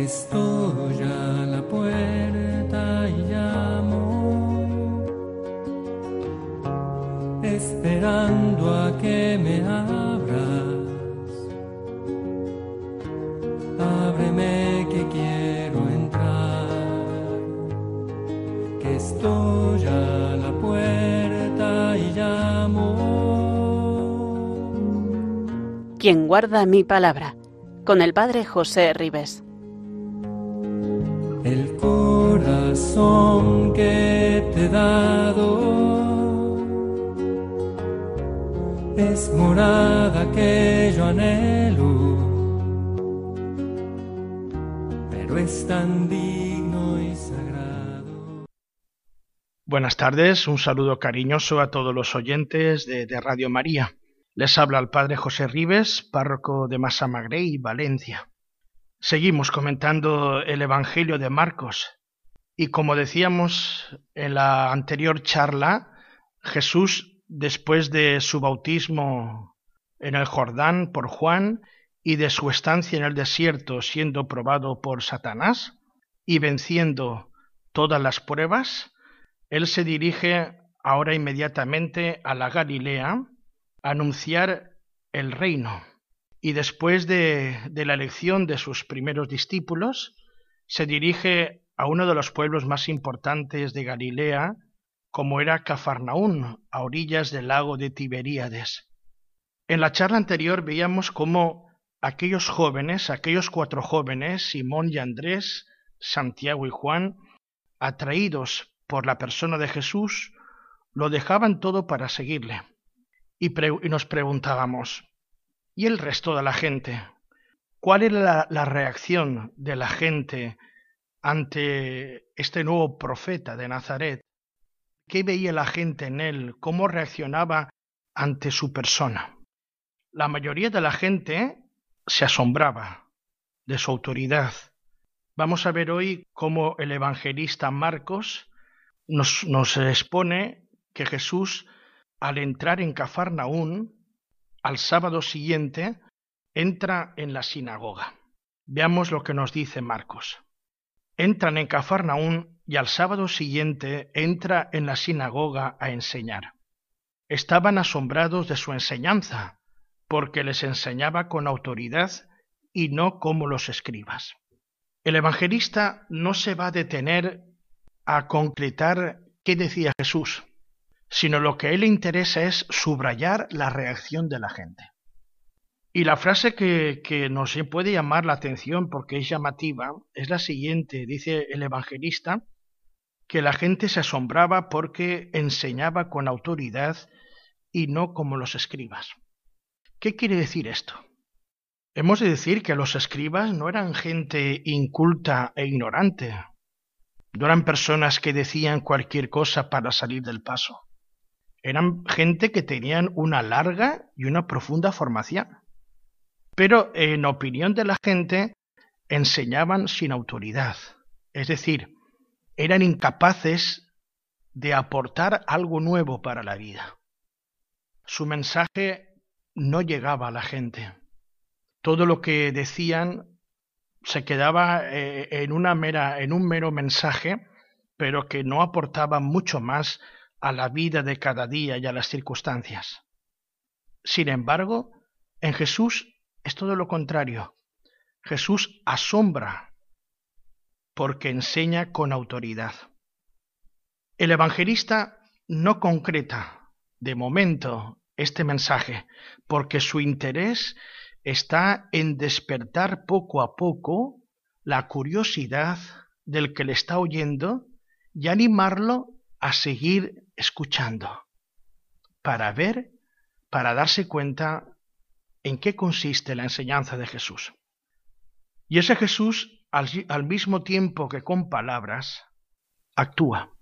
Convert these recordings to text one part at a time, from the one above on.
Estoy a la puerta y llamo, esperando a que me abras. Ábreme que quiero entrar, que estoy a la puerta y llamo. Quien guarda mi palabra, con el Padre José Ribes. Que te he dado es morada que yo anhelo, pero es tan digno y sagrado. Buenas tardes, un saludo cariñoso a todos los oyentes de, Radio María. Les habla el Padre José Ribes, párroco de Massamagrey, Valencia. Seguimos comentando el Evangelio de Marcos y como decíamos en la anterior charla, Jesús, después de su bautismo en el Jordán por Juan y de su estancia en el desierto siendo probado por Satanás y venciendo todas las pruebas, él se dirige ahora inmediatamente a la Galilea a anunciar el reino. Y después de, de, la elección de sus primeros discípulos, se dirige a uno de los pueblos más importantes de Galilea, como era Cafarnaún, a orillas del lago de Tiberíades. En la charla anterior veíamos cómo aquellos jóvenes, aquellos cuatro jóvenes, Simón y Andrés, Santiago y Juan, atraídos por la persona de Jesús, lo dejaban todo para seguirle. Y, nos preguntábamos, ¿Y el resto de la gente? ¿Cuál era la, reacción de la gente ante este nuevo profeta de Nazaret? ¿Qué veía la gente en él? ¿Cómo reaccionaba ante su persona? La mayoría de la gente se asombraba de su autoridad. Vamos a ver hoy cómo el evangelista Marcos nos, nos expone que Jesús, al entrar en Cafarnaún, al sábado siguiente, entra en la sinagoga. Veamos lo que nos dice Marcos. Entran en Cafarnaún y al sábado siguiente entra en la sinagoga a enseñar. Estaban asombrados de su enseñanza, porque les enseñaba con autoridad y no como los escribas. El evangelista no se va a detener a concretar qué decía Jesús, sino lo que a él le interesa es subrayar la reacción de la gente. Y la frase que, nos puede llamar la atención porque es llamativa es la siguiente. Dice el evangelista que la gente se asombraba porque enseñaba con autoridad y no como los escribas. ¿Qué quiere decir esto? Hemos de decir que los escribas no eran gente inculta e ignorante, no eran personas que decían cualquier cosa para salir del paso eran gente que tenían una larga y una profunda formación. Pero en opinión de la gente enseñaban sin autoridad, es decir, eran incapaces de aportar algo nuevo para la vida. Su mensaje no llegaba a la gente. Todo lo que decían se quedaba eh, en una mera en un mero mensaje, pero que no aportaba mucho más a la vida de cada día y a las circunstancias. Sin embargo, en Jesús es todo lo contrario. Jesús asombra porque enseña con autoridad. El evangelista no concreta de momento este mensaje porque su interés está en despertar poco a poco la curiosidad del que le está oyendo y animarlo a seguir escuchando para ver, para darse cuenta en qué consiste la enseñanza de Jesús. Y ese Jesús, al, mismo tiempo que con palabras, actúa.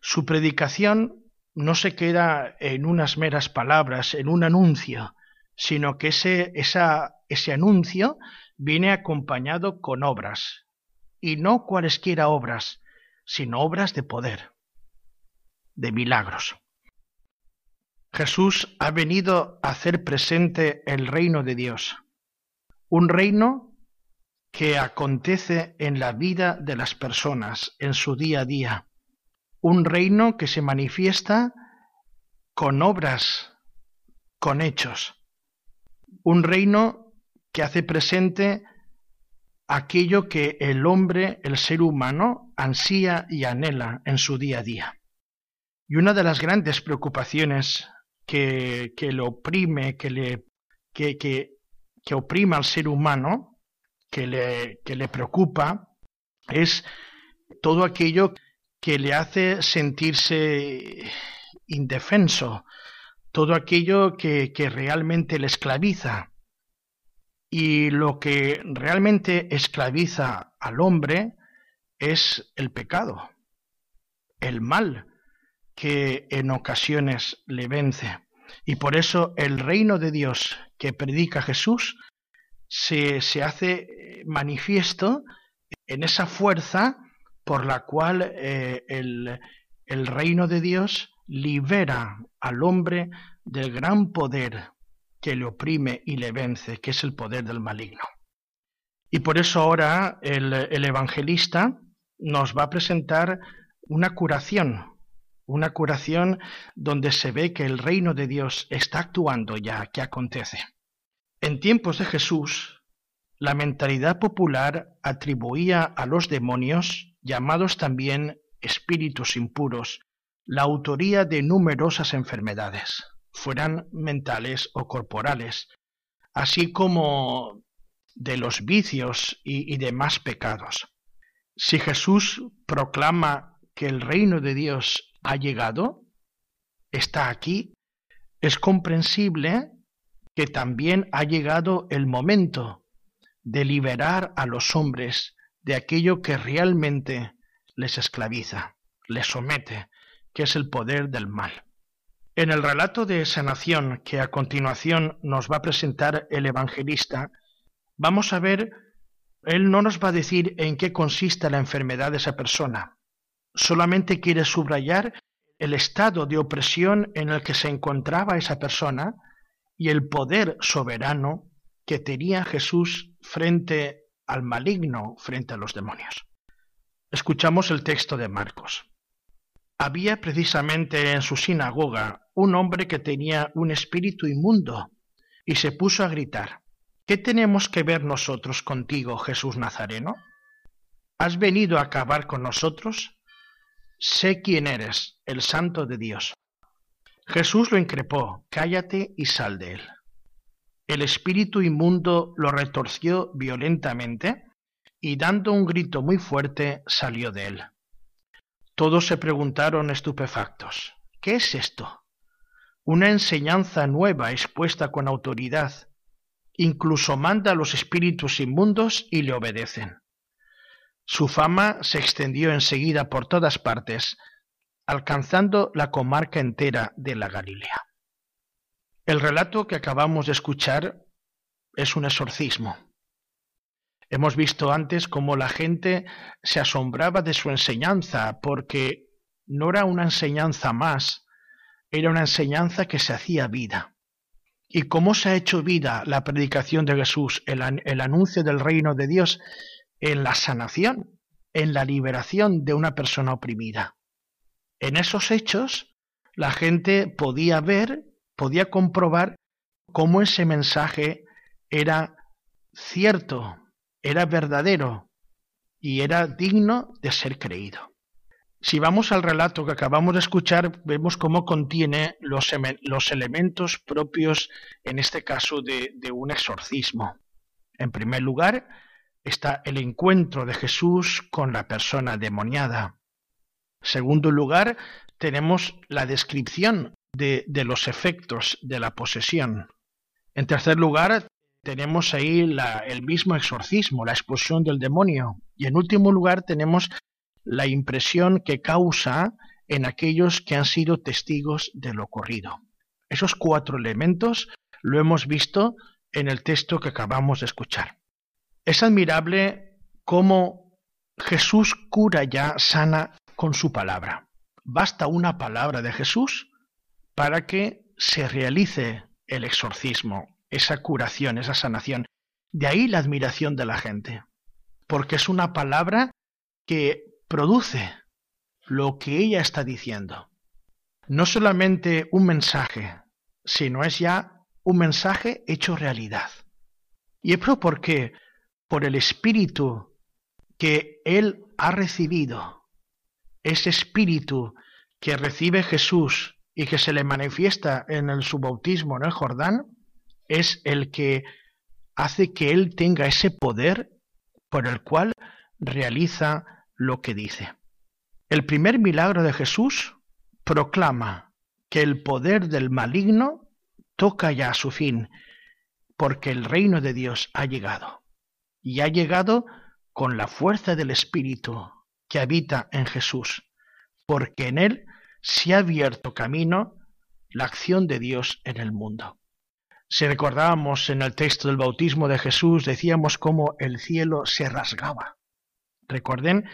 Su predicación no se queda en unas meras palabras, en un anuncio, sino que ese, esa, ese anuncio viene acompañado con obras, y no cualesquiera obras, sino obras de poder de milagros. Jesús ha venido a hacer presente el reino de Dios, un reino que acontece en la vida de las personas, en su día a día. Un reino que se manifiesta con obras, con hechos. Un reino que hace presente aquello que el hombre, el ser humano, ansía y anhela en su día a día. Y una de las grandes preocupaciones que, que le oprime, que le que, que, que oprima al ser humano, que le, que le preocupa, es todo aquello que le hace sentirse indefenso, todo aquello que, que realmente le esclaviza. Y lo que realmente esclaviza al hombre es el pecado, el mal que en ocasiones le vence. Y por eso el reino de Dios que predica Jesús se, se hace manifiesto en esa fuerza por la cual eh, el, el reino de Dios libera al hombre del gran poder que le oprime y le vence, que es el poder del maligno. Y por eso ahora el, el evangelista nos va a presentar una curación, una curación donde se ve que el reino de Dios está actuando ya, que acontece. En tiempos de Jesús, la mentalidad popular atribuía a los demonios, llamados también espíritus impuros, la autoría de numerosas enfermedades fueran mentales o corporales, así como de los vicios y, demás pecados. Si Jesús proclama que el reino de Dios ha llegado, está aquí, es comprensible que también ha llegado el momento de liberar a los hombres de aquello que realmente les esclaviza, les somete, que es el poder del mal. En el relato de sanación que a continuación nos va a presentar el evangelista, vamos a ver, él no nos va a decir en qué consiste la enfermedad de esa persona, solamente quiere subrayar el estado de opresión en el que se encontraba esa persona y el poder soberano que tenía Jesús frente al maligno, frente a los demonios. Escuchamos el texto de Marcos. Había precisamente en su sinagoga un hombre que tenía un espíritu inmundo y se puso a gritar, ¿qué tenemos que ver nosotros contigo, Jesús Nazareno? ¿Has venido a acabar con nosotros? Sé quién eres, el santo de Dios. Jesús lo increpó, cállate y sal de él. El espíritu inmundo lo retorció violentamente y dando un grito muy fuerte salió de él. Todos se preguntaron estupefactos, ¿qué es esto? Una enseñanza nueva expuesta con autoridad. Incluso manda a los espíritus inmundos y le obedecen. Su fama se extendió enseguida por todas partes, alcanzando la comarca entera de la Galilea. El relato que acabamos de escuchar es un exorcismo. Hemos visto antes cómo la gente se asombraba de su enseñanza porque no era una enseñanza más, era una enseñanza que se hacía vida. ¿Y cómo se ha hecho vida la predicación de Jesús, el, el anuncio del reino de Dios en la sanación, en la liberación de una persona oprimida? En esos hechos, la gente podía ver, podía comprobar cómo ese mensaje era cierto, era verdadero y era digno de ser creído. Si vamos al relato que acabamos de escuchar, vemos cómo contiene los, elementos propios, en este caso, de un exorcismo. En primer lugar, está el encuentro de Jesús con la persona demoniada. Segundo lugar, tenemos la descripción de, los efectos de la posesión. En tercer lugar, tenemos ahí el mismo exorcismo, la expulsión del demonio. Y en último lugar tenemos la impresión que causa en aquellos que han sido testigos de lo ocurrido. Esos cuatro elementos lo hemos visto en el texto que acabamos de escuchar. Es admirable cómo Jesús cura ya, sana con su palabra. Basta una palabra de Jesús para que se realice el exorcismo, esa curación, esa sanación. De ahí la admiración de la gente. porque es una palabra que produce lo que ella está diciendo. No solamente un mensaje, sino es ya un mensaje hecho realidad. Y es porque por el Espíritu que él ha recibido, ese Espíritu que recibe Jesús y que se le manifiesta en el, su bautismo en el Jordán, es el que hace que él tenga ese poder por el cual realiza lo que dice. El primer milagro de Jesús proclama que el poder del maligno toca ya a su fin, porque el reino de Dios ha llegado. Y ha llegado con la fuerza del Espíritu que habita en Jesús, porque en él se ha abierto camino la acción de Dios en el mundo. Si recordábamos en el texto del bautismo de Jesús, decíamos cómo el cielo se rasgaba. Recuerden,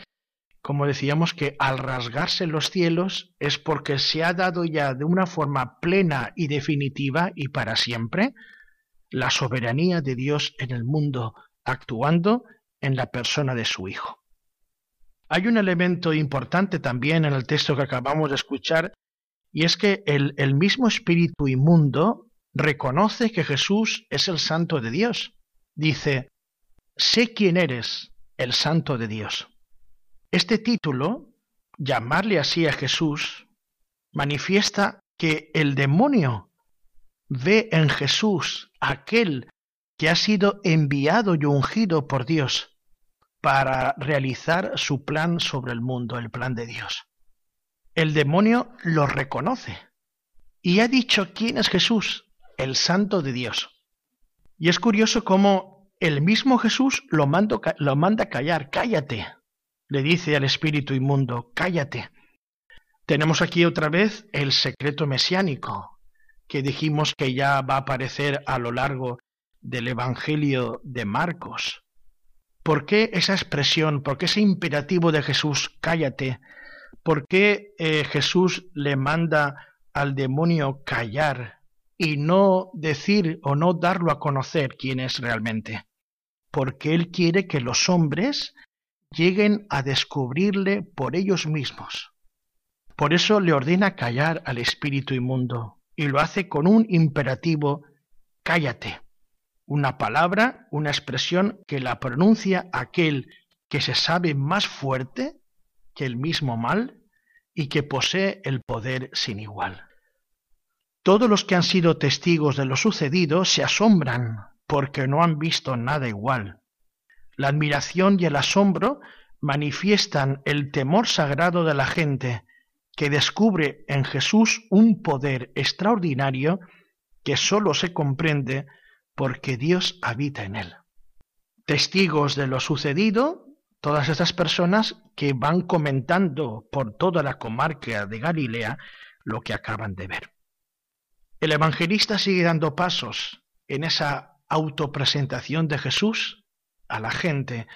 como decíamos, que al rasgarse los cielos es porque se ha dado ya de una forma plena y definitiva y para siempre la soberanía de Dios en el mundo, actuando en la persona de su Hijo. Hay un elemento importante también en el texto que acabamos de escuchar, y es que el, mismo espíritu inmundo reconoce que Jesús es el santo de Dios. Dice, sé quién eres, el santo de Dios. Este título, llamarle así a Jesús, manifiesta que el demonio ve en Jesús aquel que ha sido enviado y ungido por Dios para realizar su plan sobre el mundo, el plan de Dios. El demonio lo reconoce y ha dicho quién es Jesús el santo de Dios. Y es curioso cómo el mismo Jesús lo, mando, lo manda callar, cállate, le dice al espíritu inmundo, cállate. Tenemos aquí otra vez el secreto mesiánico, que dijimos que ya va a aparecer a lo largo del Evangelio de Marcos. ¿Por qué esa expresión, por qué ese imperativo de Jesús, cállate? ¿Por qué eh, Jesús le manda al demonio callar y no decir o no darlo a conocer quién es realmente, porque Él quiere que los hombres lleguen a descubrirle por ellos mismos. Por eso le ordena callar al espíritu inmundo y lo hace con un imperativo cállate, una palabra, una expresión que la pronuncia aquel que se sabe más fuerte que el mismo mal y que posee el poder sin igual. Todos los que han sido testigos de lo sucedido se asombran porque no han visto nada igual. La admiración y el asombro manifiestan el temor sagrado de la gente que descubre en Jesús un poder extraordinario que sólo se comprende porque Dios habita en él. Testigos de lo sucedido, todas estas personas que van comentando por toda la comarca de Galilea lo que acaban de ver. El evangelista sigue dando pasos en esa autopresentación de Jesús a la gente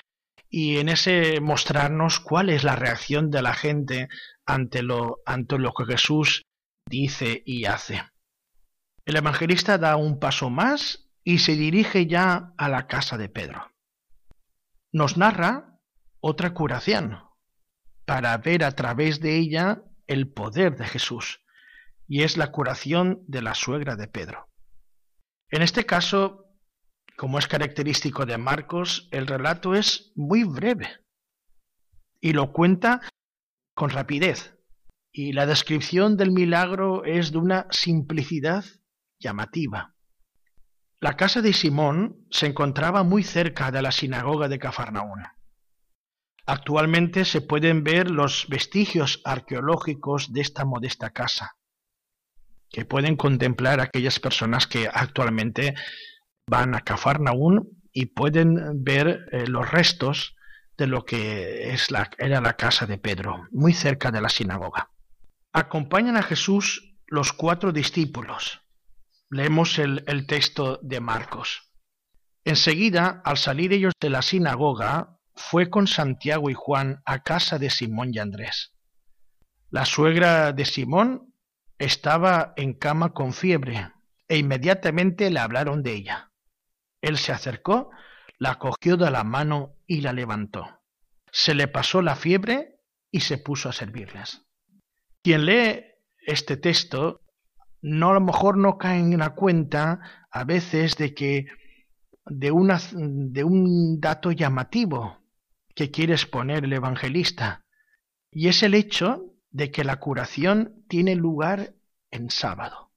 y en ese mostrarnos cuál es la reacción de la gente ante lo, ante lo que Jesús dice y hace. El evangelista da un paso más y se dirige ya a la casa de Pedro. Nos narra otra curación para ver a través de ella el poder de Jesús y es la curación de la suegra de Pedro. En este caso, como es característico de Marcos, el relato es muy breve y lo cuenta con rapidez. Y la descripción del milagro es de una simplicidad llamativa. La casa de Simón se encontraba muy cerca de la sinagoga de Cafarnaúm. Actualmente se pueden ver los vestigios arqueológicos de esta modesta casa que pueden contemplar aquellas personas que actualmente van a Cafarnaún y pueden ver eh, los restos de lo que era la casa de Pedro, muy cerca de la sinagoga. Acompañan a Jesús los cuatro discípulos. Leemos el, texto de Marcos. Enseguida, al salir ellos de la sinagoga, fue con Santiago y Juan a casa de Simón y Andrés. La suegra de Simón estaba en cama con fiebre, e inmediatamente le hablaron de ella. Él se acercó, la cogió de la mano y la levantó. Se le pasó la fiebre y se puso a servirles. Quien lee este texto no a lo mejor no cae en la cuenta a veces de que de, una, de un dato llamativo que quiere exponer el evangelista, y es el hecho de que la curación tiene lugar en sábado.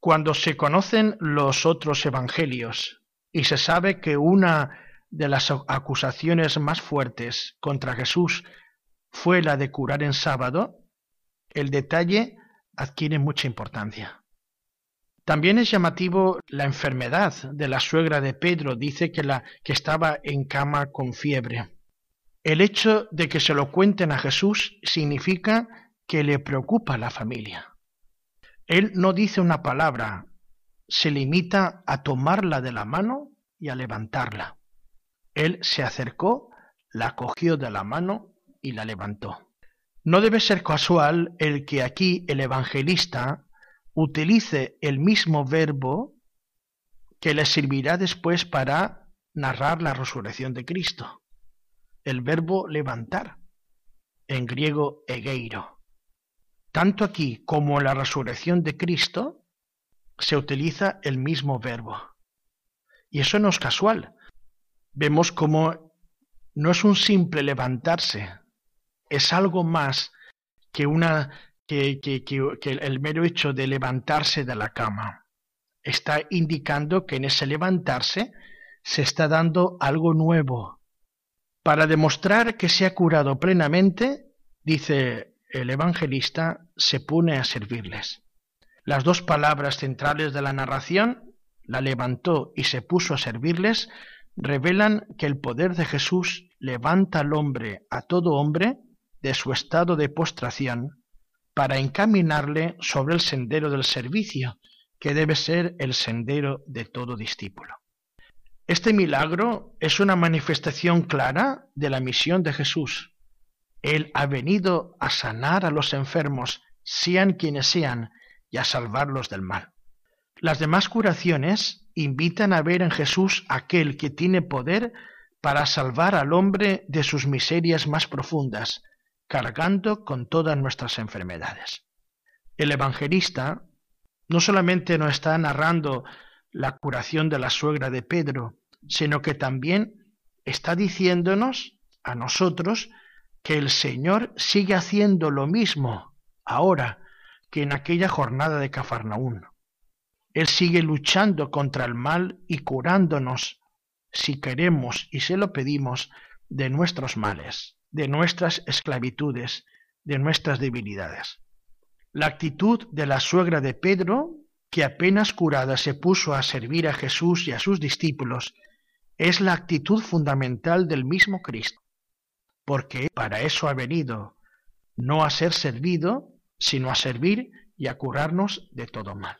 Cuando se conocen los otros evangelios y se sabe que una de las acusaciones más fuertes contra Jesús fue la de curar en sábado, el detalle adquiere mucha importancia. También es llamativo la enfermedad de la suegra de Pedro, dice que, la, que estaba en cama con fiebre. El hecho de que se lo cuenten a Jesús significa que le preocupa la familia. Él no dice una palabra, se limita a tomarla de la mano y a levantarla. Él se acercó, la cogió de la mano y la levantó. No debe ser casual el que aquí el evangelista utilice el mismo verbo que le servirá después para narrar la resurrección de Cristo. El verbo levantar, en griego egeiro. Tanto aquí como en la resurrección de Cristo se utiliza el mismo verbo. Y eso no es casual. Vemos como no es un simple levantarse, es algo más que una que, el mero hecho de levantarse de la cama. Está indicando que en ese levantarse se está dando algo nuevo. Para demostrar que se ha curado plenamente, dice el evangelista, se pone a servirles. Las dos palabras centrales de la narración, la levantó y se puso a servirles, revelan que el poder de Jesús levanta al hombre, a todo hombre, de su estado de postración para encaminarle sobre el sendero del servicio, que debe ser el sendero de todo discípulo. Este milagro es una manifestación clara de la misión de Jesús. Él ha venido a sanar a los enfermos, sean quienes sean, y a salvarlos del mal. Las demás curaciones invitan a ver en Jesús aquel que tiene poder para salvar al hombre de sus miserias más profundas, cargando con todas nuestras enfermedades. El evangelista no solamente nos está narrando la curación de la suegra de Pedro, sino que también está diciéndonos a nosotros que el Señor sigue haciendo lo mismo ahora que en aquella jornada de Cafarnaún. Él sigue luchando contra el mal y curándonos, si queremos y se lo pedimos, de nuestros males de nuestras esclavitudes, de nuestras debilidades. La actitud de la suegra de Pedro, que apenas curada se puso a servir a Jesús y a sus discípulos, es la actitud fundamental del mismo Cristo, porque para eso ha venido, no a ser servido, sino a servir y a curarnos de todo mal.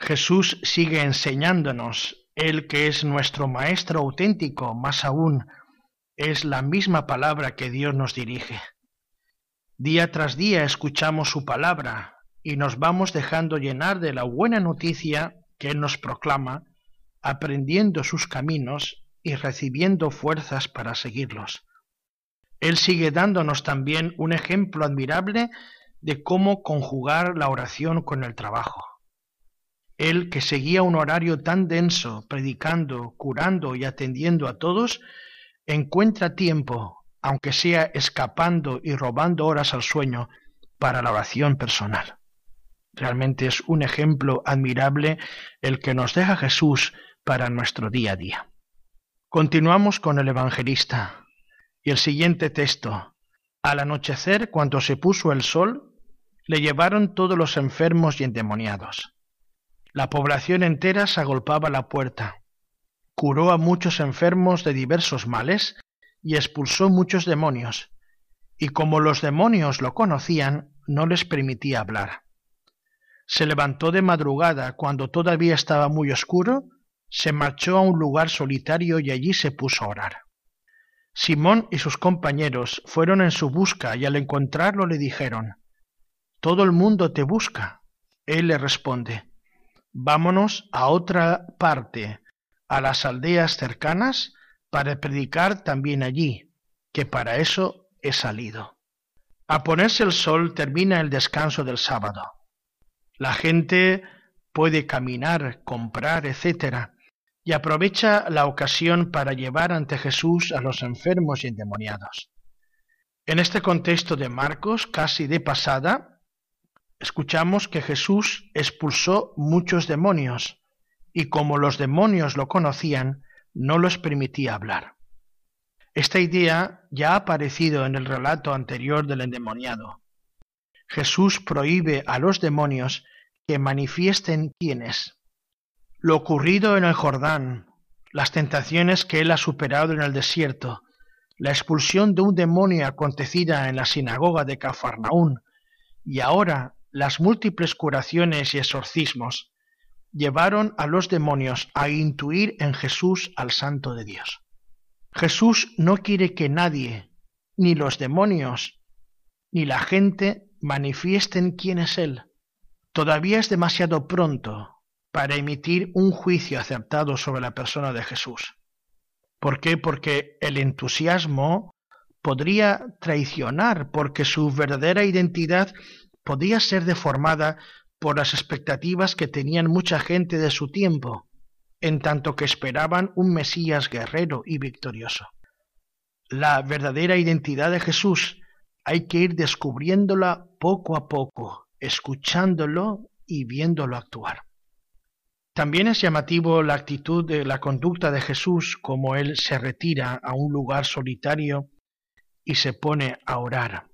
Jesús sigue enseñándonos, Él que es nuestro Maestro auténtico, más aún es la misma palabra que Dios nos dirige. Día tras día escuchamos su palabra y nos vamos dejando llenar de la buena noticia que Él nos proclama, aprendiendo sus caminos y recibiendo fuerzas para seguirlos. Él sigue dándonos también un ejemplo admirable de cómo conjugar la oración con el trabajo. Él que seguía un horario tan denso, predicando, curando y atendiendo a todos, encuentra tiempo, aunque sea escapando y robando horas al sueño, para la oración personal. Realmente es un ejemplo admirable el que nos deja Jesús para nuestro día a día. Continuamos con el evangelista y el siguiente texto. Al anochecer, cuando se puso el sol, le llevaron todos los enfermos y endemoniados. La población entera se agolpaba a la puerta curó a muchos enfermos de diversos males y expulsó muchos demonios, y como los demonios lo conocían, no les permitía hablar. Se levantó de madrugada cuando todavía estaba muy oscuro, se marchó a un lugar solitario y allí se puso a orar. Simón y sus compañeros fueron en su busca y al encontrarlo le dijeron, Todo el mundo te busca. Él le responde, Vámonos a otra parte, a las aldeas cercanas para predicar también allí, que para eso he salido. A ponerse el sol termina el descanso del sábado. La gente puede caminar, comprar, etc. y aprovecha la ocasión para llevar ante Jesús a los enfermos y endemoniados. En este contexto de Marcos, casi de pasada, escuchamos que Jesús expulsó muchos demonios y como los demonios lo conocían, no los permitía hablar. Esta idea ya ha aparecido en el relato anterior del endemoniado. Jesús prohíbe a los demonios que manifiesten quién es. Lo ocurrido en el Jordán, las tentaciones que él ha superado en el desierto, la expulsión de un demonio acontecida en la sinagoga de Cafarnaún y ahora las múltiples curaciones y exorcismos llevaron a los demonios a intuir en Jesús al Santo de Dios. Jesús no quiere que nadie, ni los demonios, ni la gente manifiesten quién es Él. Todavía es demasiado pronto para emitir un juicio aceptado sobre la persona de Jesús. ¿Por qué? Porque el entusiasmo podría traicionar, porque su verdadera identidad podía ser deformada por las expectativas que tenían mucha gente de su tiempo, en tanto que esperaban un Mesías guerrero y victorioso. La verdadera identidad de Jesús hay que ir descubriéndola poco a poco, escuchándolo y viéndolo actuar. También es llamativo la actitud de la conducta de Jesús como él se retira a un lugar solitario y se pone a orar.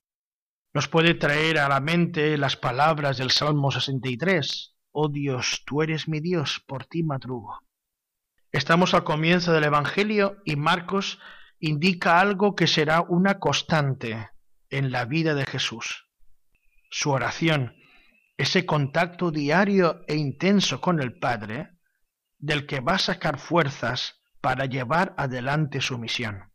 Nos puede traer a la mente las palabras del Salmo 63. Oh Dios, tú eres mi Dios, por ti madrugo. Estamos al comienzo del Evangelio y Marcos indica algo que será una constante en la vida de Jesús. Su oración, ese contacto diario e intenso con el Padre, del que va a sacar fuerzas para llevar adelante su misión.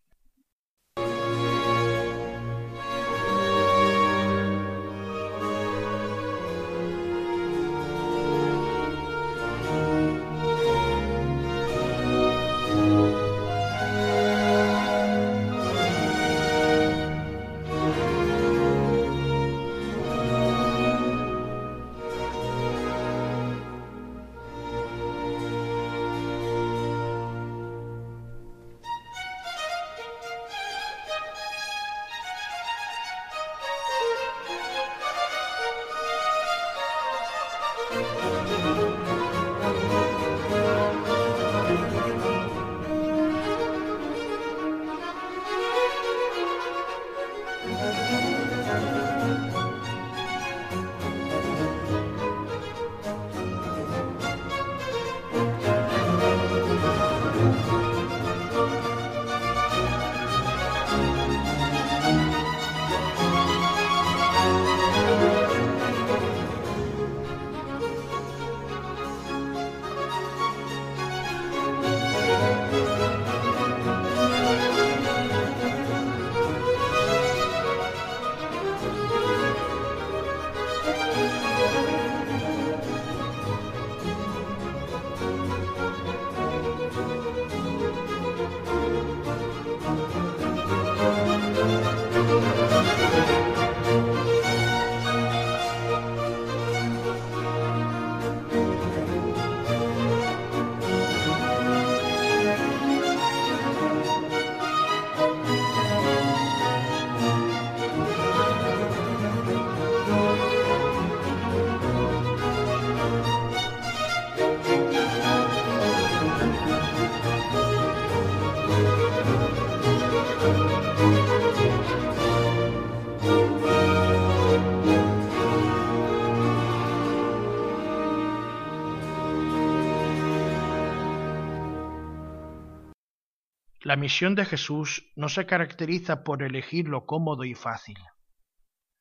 La misión de Jesús no se caracteriza por elegir lo cómodo y fácil.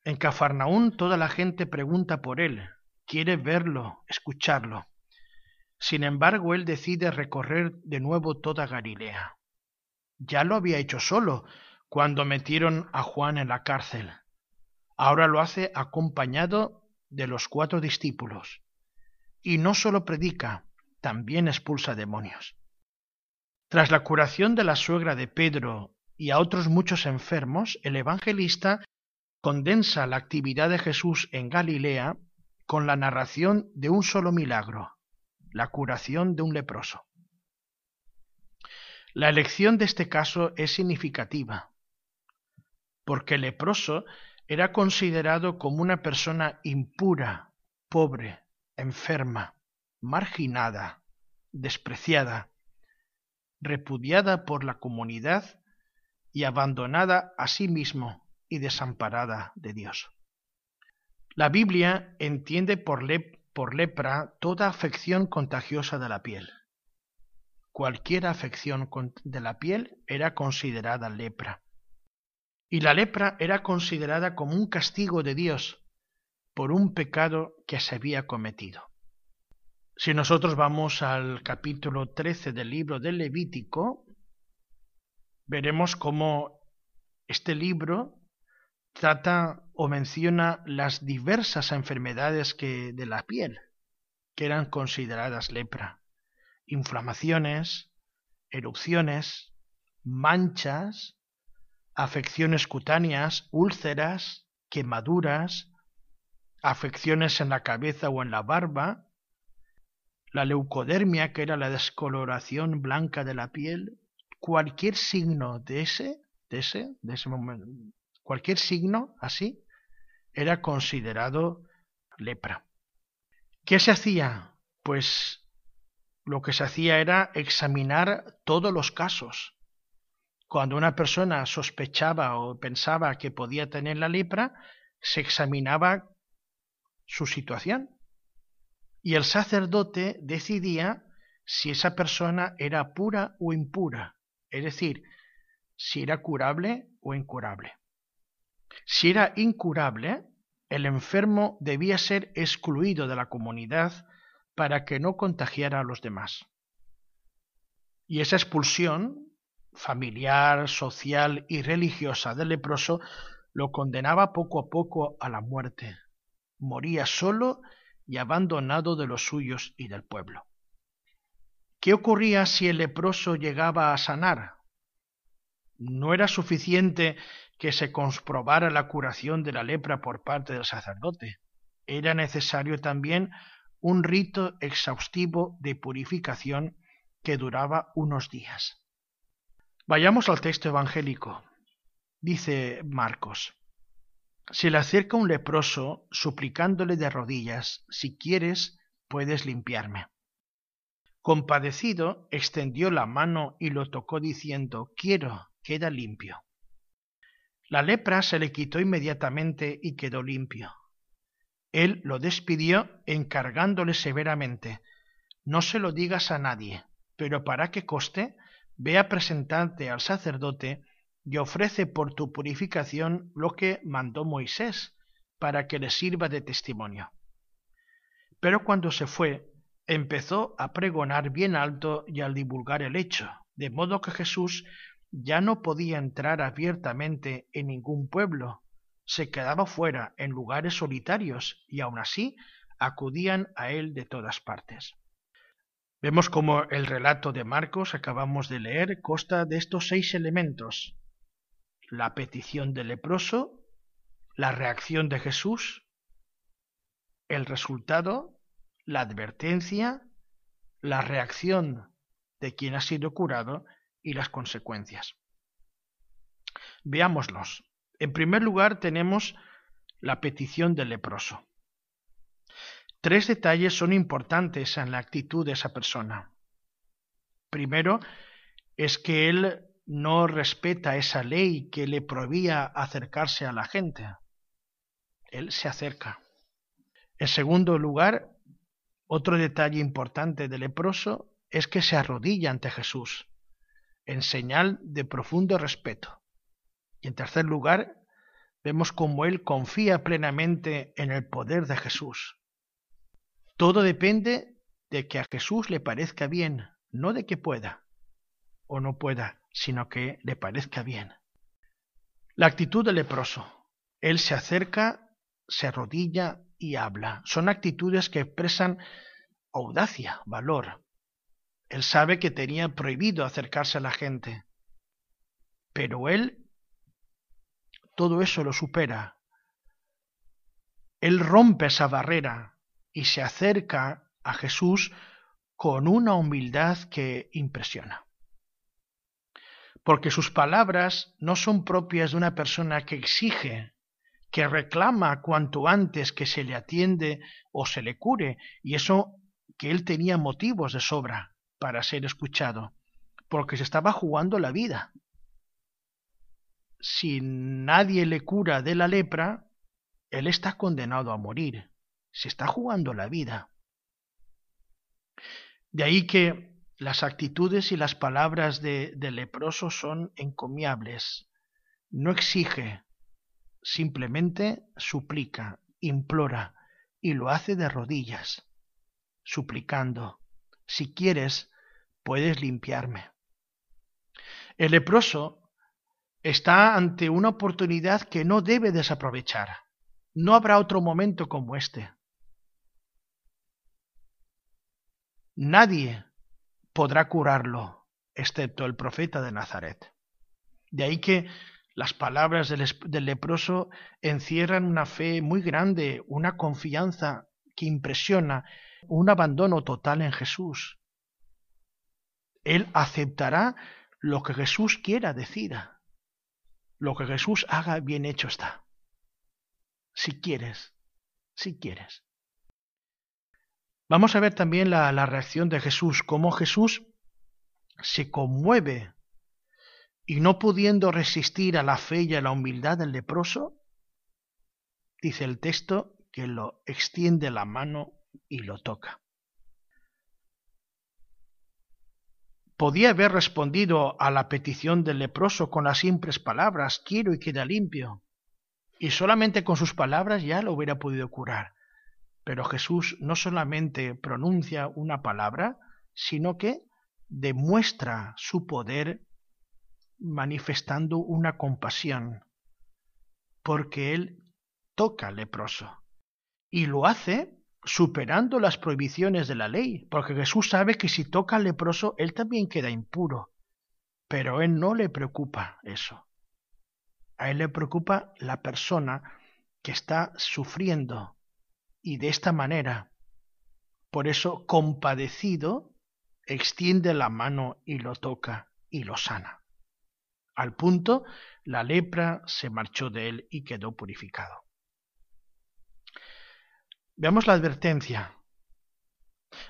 En Cafarnaún toda la gente pregunta por él, quiere verlo, escucharlo. Sin embargo, él decide recorrer de nuevo toda Galilea. Ya lo había hecho solo cuando metieron a Juan en la cárcel. Ahora lo hace acompañado de los cuatro discípulos. Y no solo predica, también expulsa demonios. Tras la curación de la suegra de Pedro y a otros muchos enfermos, el evangelista condensa la actividad de Jesús en Galilea con la narración de un solo milagro, la curación de un leproso. La elección de este caso es significativa, porque el leproso era considerado como una persona impura, pobre, enferma, marginada, despreciada, repudiada por la comunidad y abandonada a sí mismo y desamparada de Dios. La Biblia entiende por, por lepra toda afección contagiosa de la piel. Cualquier afección de la piel era considerada lepra. Y la lepra era considerada como un castigo de Dios por un pecado que se había cometido. Si nosotros vamos al capítulo 13 del libro del Levítico, veremos cómo este libro trata o menciona las diversas enfermedades de la piel que eran consideradas lepra. Inflamaciones, erupciones, manchas, afecciones cutáneas, úlceras, quemaduras, afecciones en la cabeza o en la barba, la leucodermia, que era la descoloración blanca de la piel, cualquier signo de ese, de ese, de ese momento, cualquier signo así, era considerado lepra. ¿Qué se hacía? Pues lo que se hacía era examinar todos los casos. Cuando una persona sospechaba o pensaba que podía tener la lepra, se examinaba su situación. Y el sacerdote decidía si esa persona era pura o impura, es decir, si era curable o incurable. Si era incurable, el enfermo debía ser excluido de la comunidad para que no contagiara a los demás. Y esa expulsión familiar, social y religiosa del leproso lo condenaba poco a poco a la muerte. Moría solo y abandonado de los suyos y del pueblo. ¿Qué ocurría si el leproso llegaba a sanar? No era suficiente que se comprobara la curación de la lepra por parte del sacerdote. Era necesario también un rito exhaustivo de purificación que duraba unos días. Vayamos al texto evangélico. Dice Marcos, se le acerca un leproso suplicándole de rodillas, si quieres, puedes limpiarme. Compadecido, extendió la mano y lo tocó diciendo, quiero, queda limpio. La lepra se le quitó inmediatamente y quedó limpio. Él lo despidió encargándole severamente, no se lo digas a nadie, pero para que coste, ve a presentarte al sacerdote y ofrece por tu purificación lo que mandó Moisés, para que le sirva de testimonio. Pero cuando se fue, empezó a pregonar bien alto y al divulgar el hecho, de modo que Jesús ya no podía entrar abiertamente en ningún pueblo, se quedaba fuera en lugares solitarios y aun así acudían a él de todas partes. Vemos como el relato de Marcos acabamos de leer consta de estos seis elementos. La petición del leproso, la reacción de Jesús, el resultado, la advertencia, la reacción de quien ha sido curado y las consecuencias. Veámoslos. En primer lugar tenemos la petición del leproso. Tres detalles son importantes en la actitud de esa persona. Primero, es que él no respeta esa ley que le prohibía acercarse a la gente. Él se acerca. En segundo lugar, otro detalle importante del leproso es que se arrodilla ante Jesús en señal de profundo respeto. Y en tercer lugar, vemos cómo él confía plenamente en el poder de Jesús. Todo depende de que a Jesús le parezca bien, no de que pueda o no pueda, sino que le parezca bien. La actitud del leproso. Él se acerca, se arrodilla y habla. Son actitudes que expresan audacia, valor. Él sabe que tenía prohibido acercarse a la gente. Pero él todo eso lo supera. Él rompe esa barrera y se acerca a Jesús con una humildad que impresiona. Porque sus palabras no son propias de una persona que exige, que reclama cuanto antes que se le atiende o se le cure, y eso que él tenía motivos de sobra para ser escuchado, porque se estaba jugando la vida. Si nadie le cura de la lepra, él está condenado a morir. Se está jugando la vida. De ahí que las actitudes y las palabras de, del leproso son encomiables. No exige, simplemente suplica, implora, y lo hace de rodillas, suplicando, si quieres, puedes limpiarme. El leproso está ante una oportunidad que no debe desaprovechar. No habrá otro momento como este. Nadie podrá curarlo, excepto el profeta de Nazaret. De ahí que las palabras del, leproso encierran una fe muy grande, una confianza que impresiona, un abandono total en Jesús. Él aceptará lo que Jesús quiera, decida. Lo que Jesús haga, bien hecho está. Si quieres, si quieres. Vamos a ver también la, reacción de Jesús, cómo Jesús se conmueve y no pudiendo resistir a la fe y a la humildad del leproso, dice el texto que lo extiende la mano y lo toca. Podía haber respondido a la petición del leproso con las simples palabras, quiero y queda limpio, y solamente con sus palabras ya lo hubiera podido curar. Pero Jesús no solamente pronuncia una palabra, sino que demuestra su poder manifestando una compasión, porque Él toca al leproso. Y lo hace superando las prohibiciones de la ley, porque Jesús sabe que si toca al leproso, Él también queda impuro. Pero Él no le preocupa eso. A Él le preocupa la persona que está sufriendo, y de esta manera, por eso compadecido, extiende la mano y lo toca y lo sana. Al punto, la lepra se marchó de él y quedó purificado. Veamos la advertencia.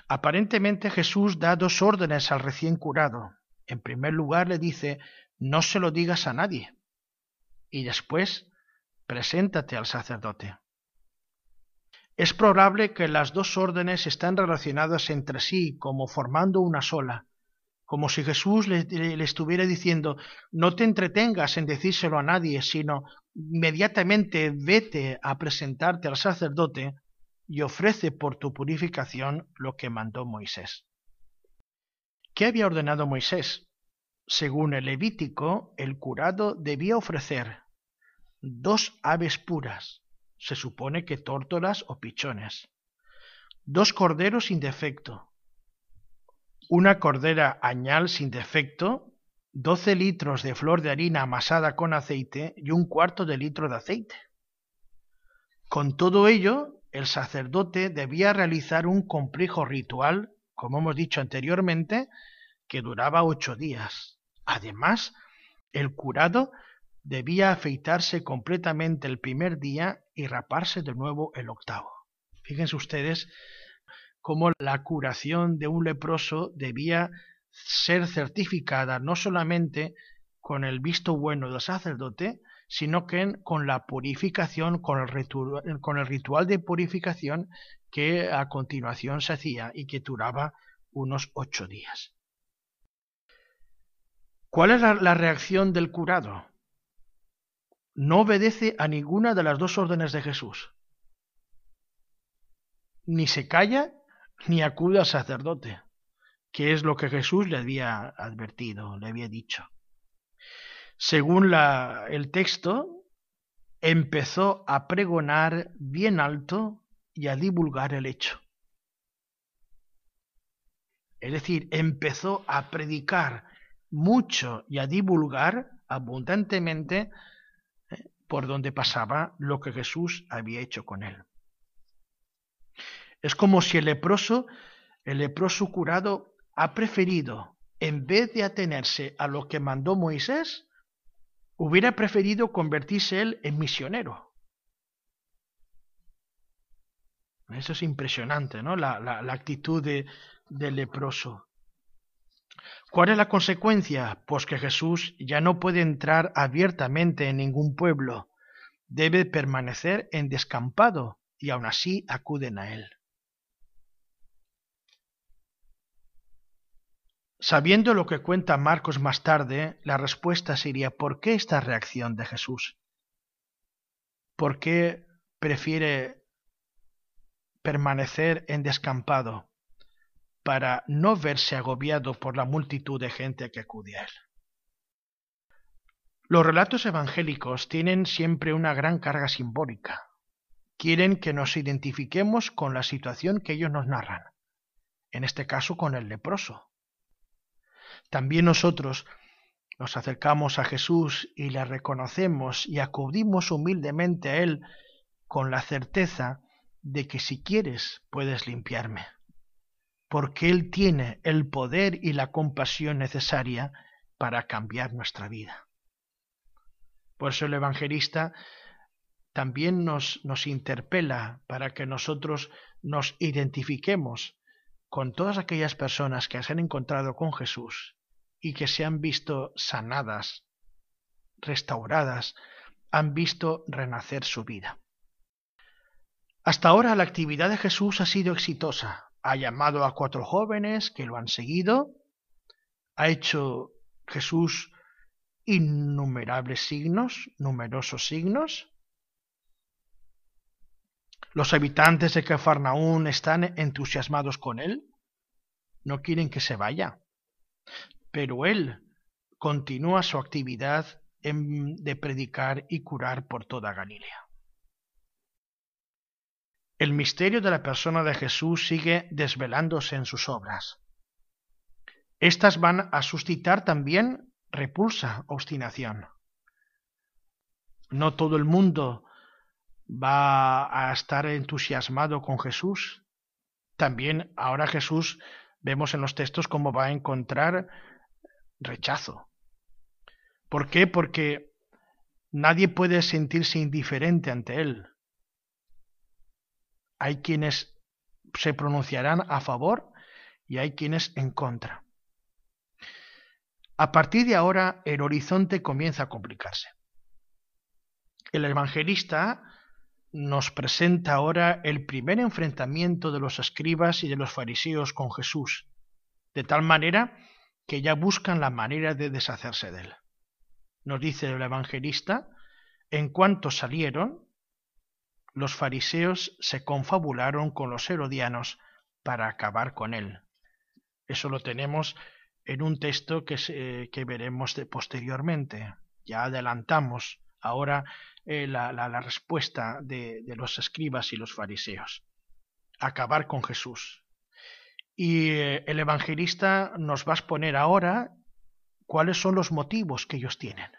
Aparentemente Jesús da dos órdenes al recién curado. En primer lugar le dice, no se lo digas a nadie. Y después, preséntate al sacerdote. Es probable que las dos órdenes están relacionadas entre sí como formando una sola, como si Jesús le, le, estuviera diciendo no te entretengas en decírselo a nadie, sino inmediatamente vete a presentarte al sacerdote y ofrece por tu purificación lo que mandó Moisés. ¿Qué había ordenado Moisés? Según el Levítico, el curado debía ofrecer dos aves puras, se supone que tórtolas o pichones. Dos corderos sin defecto. Una cordera añal sin defecto, doce litros de flor de harina amasada con aceite y un cuarto de litro de aceite. Con todo ello, el sacerdote debía realizar un complejo ritual, como hemos dicho anteriormente, que duraba ocho días. Además, el curado debía afeitarse completamente el primer día y raparse de nuevo el octavo. Fíjense ustedes cómo la curación de un leproso debía ser certificada no solamente con el visto bueno del sacerdote, sino que con la purificación, con el, ritual, de purificación que a continuación se hacía y que duraba unos ocho días. ¿Cuál es la reacción del curado? No obedece a ninguna de las dos órdenes de Jesús. Ni se calla ni acude al sacerdote, que es lo que Jesús le había advertido, le había dicho. Según el texto, empezó a pregonar bien alto y a divulgar el hecho. Es decir, empezó a predicar mucho y a divulgar abundantemente por donde pasaba lo que Jesús había hecho con él. Es como si el leproso, el leproso curado, ha preferido, en vez de atenerse a lo que mandó Moisés, hubiera preferido convertirse él en misionero. Eso es impresionante, ¿no? La, actitud de, del leproso. ¿Cuál es la consecuencia? Pues que Jesús ya no puede entrar abiertamente en ningún pueblo, debe permanecer en descampado y aún así acuden a él. Sabiendo lo que cuenta Marcos más tarde, la respuesta sería ¿por qué esta reacción de Jesús? ¿Por qué prefiere permanecer en descampado para no verse agobiado por la multitud de gente que acude a él? Los relatos evangélicos tienen siempre una gran carga simbólica. Quieren que nos identifiquemos con la situación que ellos nos narran, en este caso con el leproso también nosotros nos acercamos a Jesús y le reconocemos y acudimos humildemente a Él con la certeza de que si quieres puedes limpiarme, porque Él tiene el poder y la compasión necesaria para cambiar nuestra vida. Por eso el evangelista también nos, nos interpela para que nosotros nos identifiquemos con todas aquellas personas que se han encontrado con Jesús y que se han visto sanadas, restauradas, han visto renacer su vida. Hasta ahora la actividad de Jesús ha sido exitosa. Ha llamado a cuatro jóvenes que lo han seguido, ha hecho Jesús innumerables signos, numerosos signos. Los habitantes de Cafarnaún están entusiasmados con él, no quieren que se vaya pero él continúa su actividad de predicar y curar por toda Galilea. El misterio de la persona de Jesús sigue desvelándose en sus obras. Estas van a suscitar también repulsa, obstinación. No todo el mundo va a estar entusiasmado con Jesús. También ahora Jesús vemos en los textos cómo va a encontrar rechazo. ¿Por qué? Porque nadie puede sentirse indiferente ante él. Hay quienes se pronunciarán a favor y hay quienes en contra. A partir de ahora el horizonte comienza a complicarse. El evangelista nos presenta ahora el primer enfrentamiento de los escribas y de los fariseos con Jesús, de tal manera que ya buscan la manera de deshacerse de él. Nos dice el evangelista, en cuanto salieron, los fariseos se confabularon con los herodianos para acabar con él. Eso lo tenemos en un texto que, que veremos posteriormente. Ya adelantamos ahora eh, la, la, respuesta de, de los escribas y los fariseos. Acabar con Jesús. Y eh, el evangelista nos va a exponer ahora cuáles son los motivos que ellos tienen.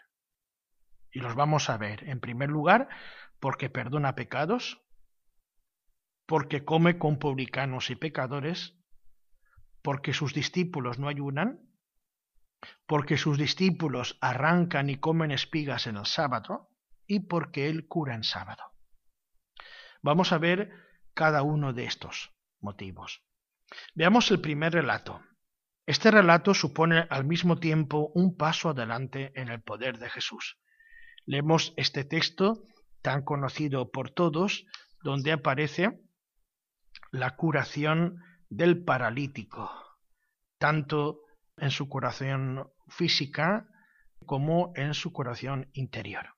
Y los vamos a ver. En primer lugar, porque perdona pecados, porque come con publicanos y pecadores, porque sus discípulos no ayunan, porque sus discípulos arrancan y comen espigas en el sábado, y porque él cura en sábado. Vamos a ver cada uno de estos motivos. Veamos el primer relato. Este relato supone al mismo tiempo un paso adelante en el poder de Jesús. Leemos este texto tan conocido por todos, donde aparece la curación del paralítico, tanto en su curación física como en su curación interior.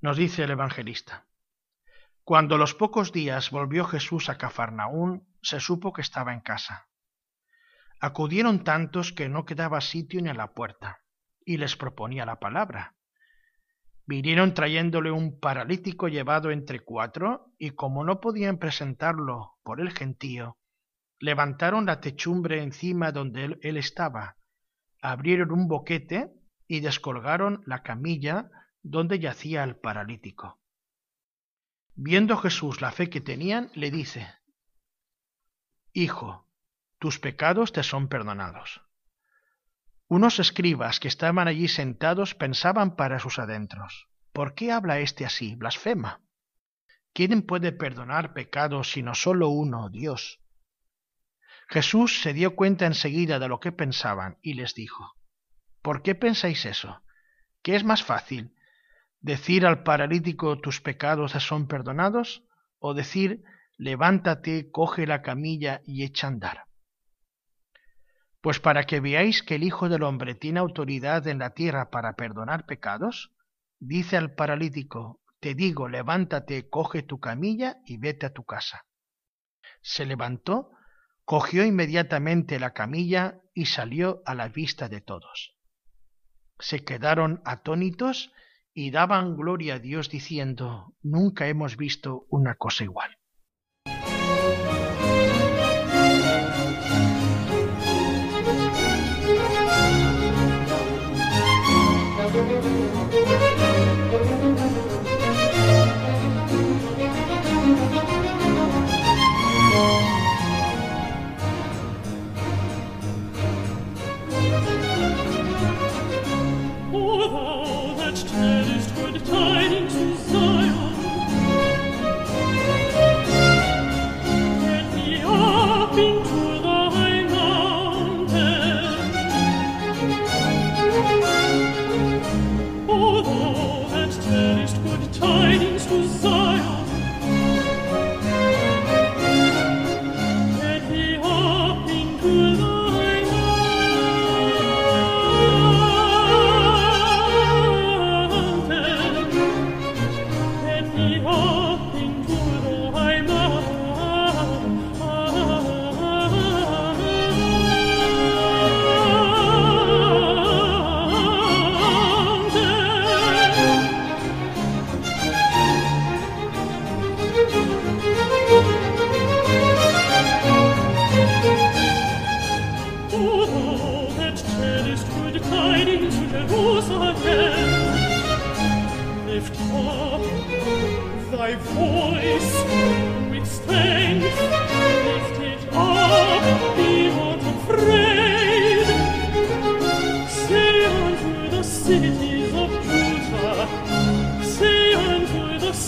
Nos dice el evangelista, cuando los pocos días volvió Jesús a Cafarnaún, se supo que estaba en casa. Acudieron tantos que no quedaba sitio ni a la puerta, y les proponía la palabra. Vinieron trayéndole un paralítico llevado entre cuatro, y como no podían presentarlo por el gentío, levantaron la techumbre encima donde él, estaba, abrieron un boquete y descolgaron la camilla donde yacía el paralítico. Viendo Jesús la fe que tenían, le dice, Hijo, tus pecados te son perdonados. Unos escribas que estaban allí sentados pensaban para sus adentros, ¿por qué habla éste así? Blasfema. ¿Quién puede perdonar pecados sino solo uno, Dios? Jesús se dio cuenta enseguida de lo que pensaban y les dijo, ¿por qué pensáis eso? ¿Qué es más fácil? ¿Decir al paralítico tus pecados son perdonados? ¿O decir levántate, coge la camilla y echa a andar? Pues para que veáis que el Hijo del Hombre tiene autoridad en la tierra para perdonar pecados, dice al paralítico, te digo, levántate, coge tu camilla y vete a tu casa. Se levantó, cogió inmediatamente la camilla y salió a la vista de todos. Se quedaron atónitos y daban gloria a Dios diciendo, nunca hemos visto una cosa igual.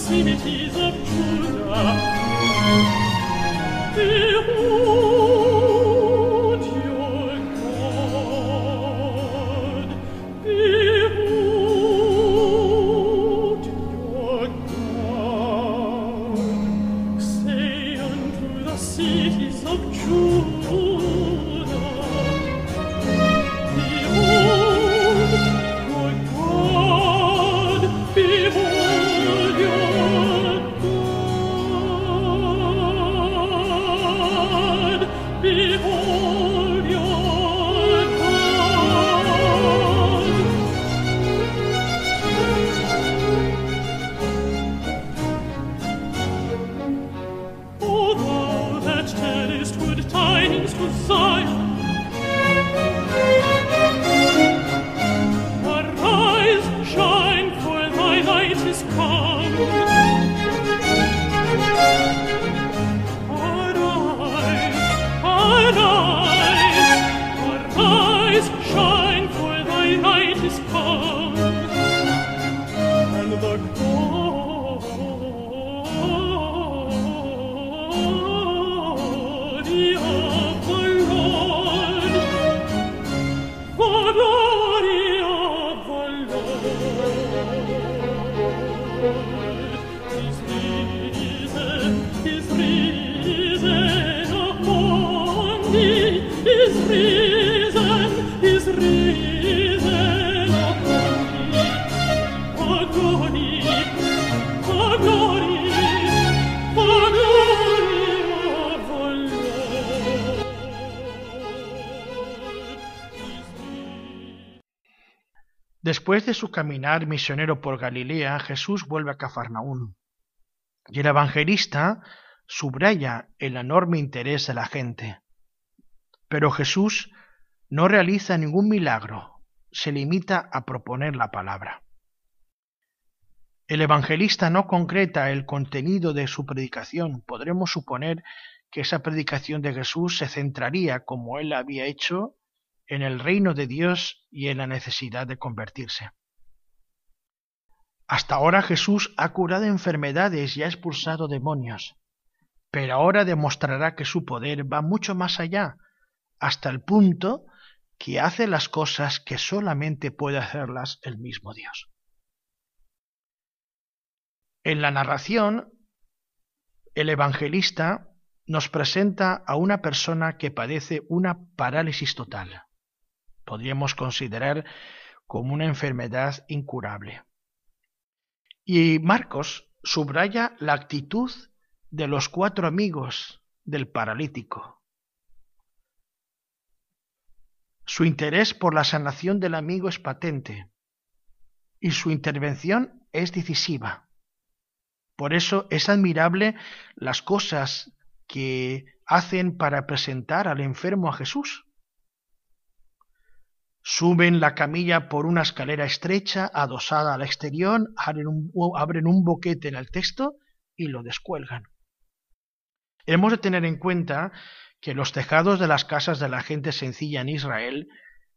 Simitis abjura. Eros, Después de su caminar misionero por Galilea, Jesús vuelve a Cafarnaún. Y el evangelista subraya el enorme interés de la gente. Pero Jesús no realiza ningún milagro, se limita a proponer la palabra. El evangelista no concreta el contenido de su predicación. Podremos suponer que esa predicación de Jesús se centraría, como él había hecho, en el reino de Dios y en la necesidad de convertirse. Hasta ahora Jesús ha curado enfermedades y ha expulsado demonios, pero ahora demostrará que su poder va mucho más allá, hasta el punto que hace las cosas que solamente puede hacerlas el mismo Dios. En la narración, el evangelista nos presenta a una persona que padece una parálisis total. Podríamos considerar como una enfermedad incurable. Y Marcos subraya la actitud de los cuatro amigos del paralítico. Su interés por la sanación del amigo es patente y su intervención es decisiva. Por eso es admirable las cosas que hacen para presentar al enfermo a Jesús. Suben la camilla por una escalera estrecha, adosada al exterior, abren un, abren un boquete en el texto y lo descuelgan. Hemos de tener en cuenta que los tejados de las casas de la gente sencilla en Israel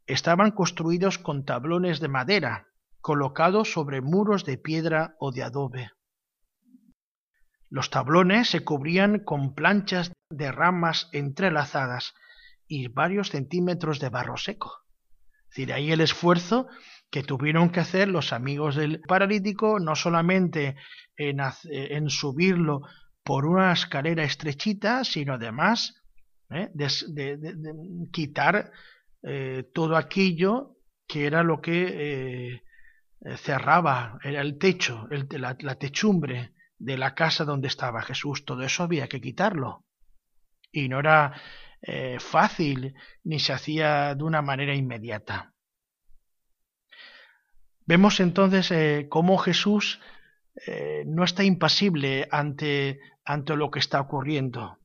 estaban construidos con tablones de madera, colocados sobre muros de piedra o de adobe. Los tablones se cubrían con planchas de ramas entrelazadas y varios centímetros de barro seco. Es decir, ahí el esfuerzo que tuvieron que hacer los amigos del paralítico, no solamente en, subirlo por una escalera estrechita, sino además ¿eh? quitar eh, todo aquello que era lo que eh, cerraba, era el techo, la techumbre de la casa donde estaba Jesús. Todo eso había que quitarlo. Y no era eh, fácil ni se hacía de una manera inmediata. Vemos entonces eh, cómo Jesús eh, no está impasible ante, ante lo que está ocurriendo.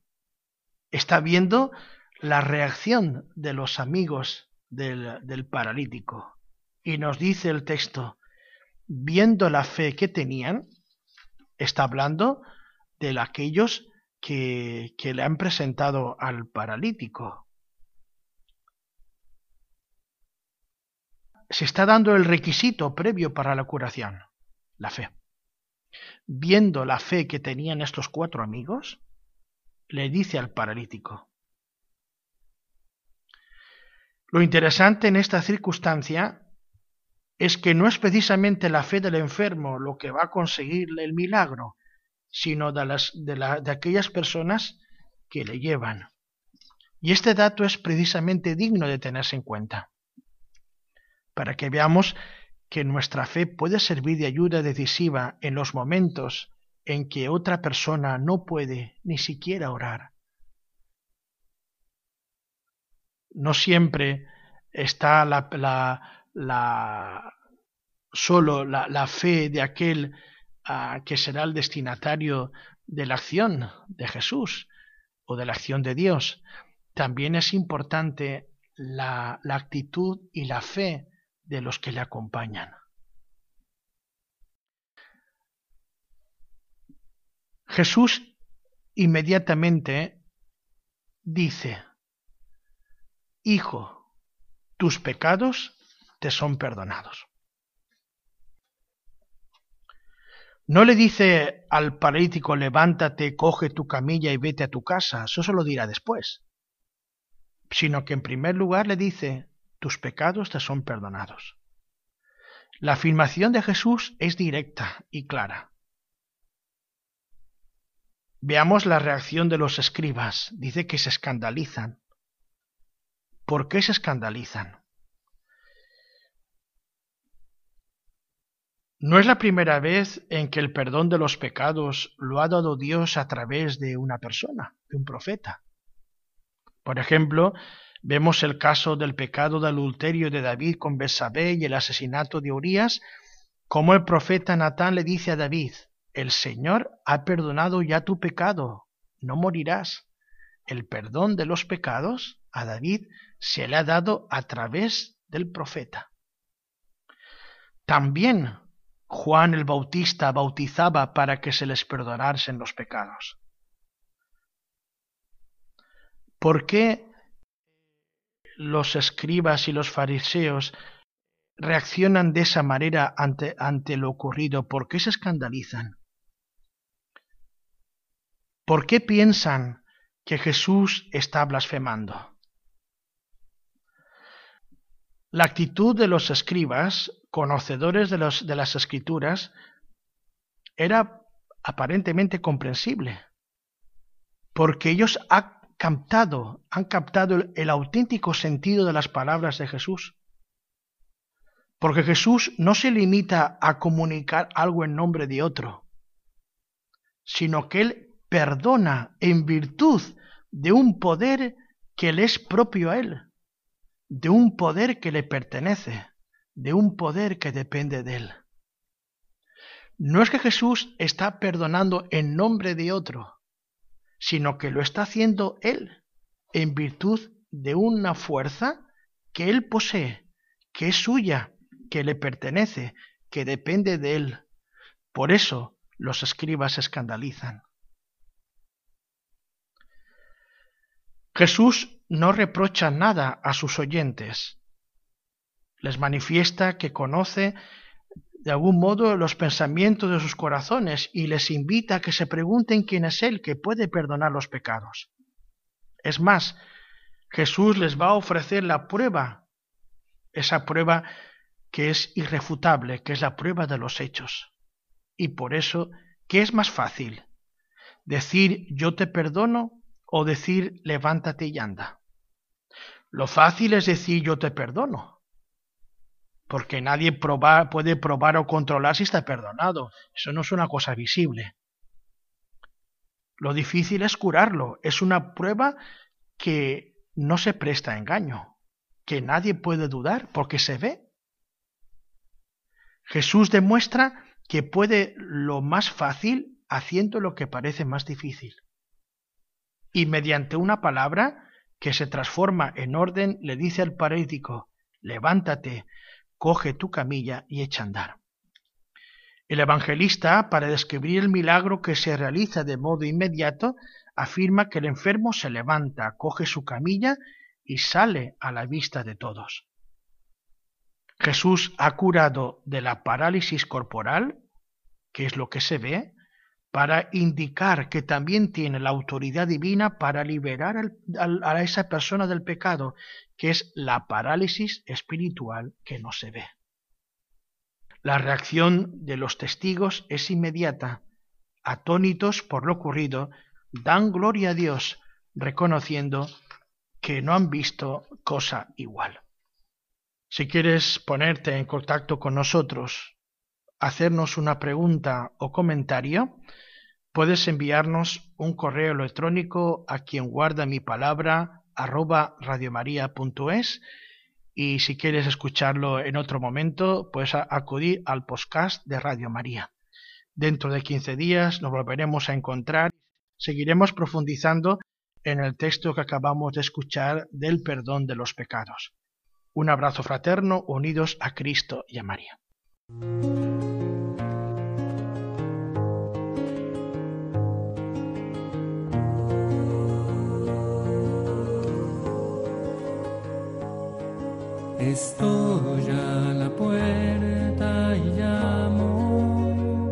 Está viendo la reacción de los amigos del, del paralítico. Y nos dice el texto, viendo la fe que tenían, está hablando de aquellos que, le han presentado al paralítico. Se está dando el requisito previo para la curación, la fe. Viendo la fe que tenían estos cuatro amigos, le dice al paralítico, lo interesante en esta circunstancia es que no es precisamente la fe del enfermo lo que va a conseguir el milagro, sino de, las, de, de aquellas personas que le llevan. Y este dato es precisamente digno de tenerse en cuenta, para que veamos que nuestra fe puede servir de ayuda decisiva en los momentos en que otra persona no puede ni siquiera orar. No siempre está la, la, la, solo la, la fe de aquel uh, que será el destinatario de la acción de Jesús o de la acción de Dios. También es importante la actitud y la fe de los que le acompañan. Jesús inmediatamente dice, Hijo, tus pecados te son perdonados. No le dice al paralítico, levántate, coge tu camilla y vete a tu casa, eso se lo dirá después, sino que en primer lugar le dice, tus pecados te son perdonados. La afirmación de Jesús es directa y clara. Veamos la reacción de los escribas. Dice que se escandalizan. ¿Por qué se escandalizan? No es la primera vez en que el perdón de los pecados lo ha dado Dios a través de una persona, de un profeta. Por ejemplo, vemos el caso del pecado de adulterio de David con Besabé y el asesinato de Urias, como el profeta Natán le dice a David, el Señor ha perdonado ya tu pecado, no morirás. El perdón de los pecados a David se le ha dado a través del profeta. También Juan el Bautista bautizaba para que se les perdonasen los pecados. ¿Por qué los escribas y los fariseos reaccionan de esa manera ante, ante lo ocurrido? ¿Por qué se escandalizan? ¿Por qué piensan que Jesús está blasfemando? La actitud de los escribas, conocedores de, las escrituras, era aparentemente comprensible, porque ellos han captado, han captado el, el auténtico sentido de las palabras de Jesús. Porque Jesús no se limita a comunicar algo en nombre de otro, sino que Él perdona en virtud de un poder que le es propio a Él de un poder que le pertenece, de un poder que depende de él. No es que Jesús está perdonando en nombre de otro, sino que lo está haciendo él en virtud de una fuerza que él posee, que es suya, que le pertenece, que depende de él. Por eso los escribas se escandalizan. Jesús no reprocha nada a sus oyentes. Les manifiesta que conoce de algún modo los pensamientos de sus corazones y les invita a que se pregunten quién es Él que puede perdonar los pecados. Es más, Jesús les va a ofrecer la prueba, esa prueba que es irrefutable, que es la prueba de los hechos. Y por eso, ¿qué es más fácil? ¿Decir yo te perdono o decir levántate y anda. Lo fácil es decir yo te perdono, porque nadie puede probar o controlar si está perdonado. Eso no es una cosa visible. Lo difícil es curarlo. Es una prueba que no se presta a engaño, que nadie puede dudar porque se ve. Jesús demuestra que puede lo más fácil haciendo lo que parece más difícil y mediante una palabra que se transforma en orden le dice al paralítico, levántate, coge tu camilla y echa andar. El evangelista, para describir el milagro que se realiza de modo inmediato, afirma que el enfermo se levanta, coge su camilla y sale a la vista de todos. Jesús ha curado de la parálisis corporal, que es lo que se ve, para indicar que también tiene la autoridad divina para liberar a esa persona del pecado, que es la parálisis espiritual que no se ve. La reacción de los testigos es inmediata. Atónitos por lo ocurrido, dan gloria a Dios, reconociendo que no han visto cosa igual. Si quieres ponerte en contacto con nosotros, hacernos una pregunta o comentario, puedes enviarnos un correo electrónico a quien guarda mi palabra arroba radiomaria.es y si quieres escucharlo en otro momento, puedes acudir al podcast de Radio María. Dentro de 15 días nos volveremos a encontrar. Seguiremos profundizando en el texto que acabamos de escuchar del perdón de los pecados. Un abrazo fraterno unidos a Cristo y a María. Estoy a la puerta y llamo,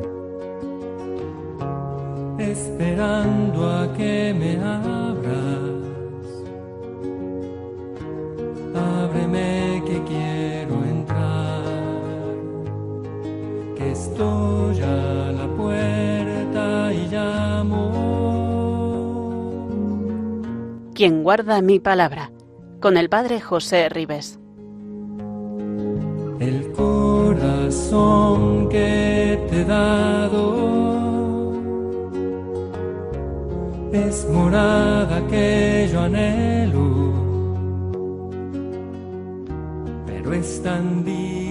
esperando a que me abras. Ábreme que quiero entrar, que estoy a la puerta y llamo. Quien guarda mi palabra, con el Padre José Ribes el corazón que te he dado es morada que yo anhelo, pero es tan difícil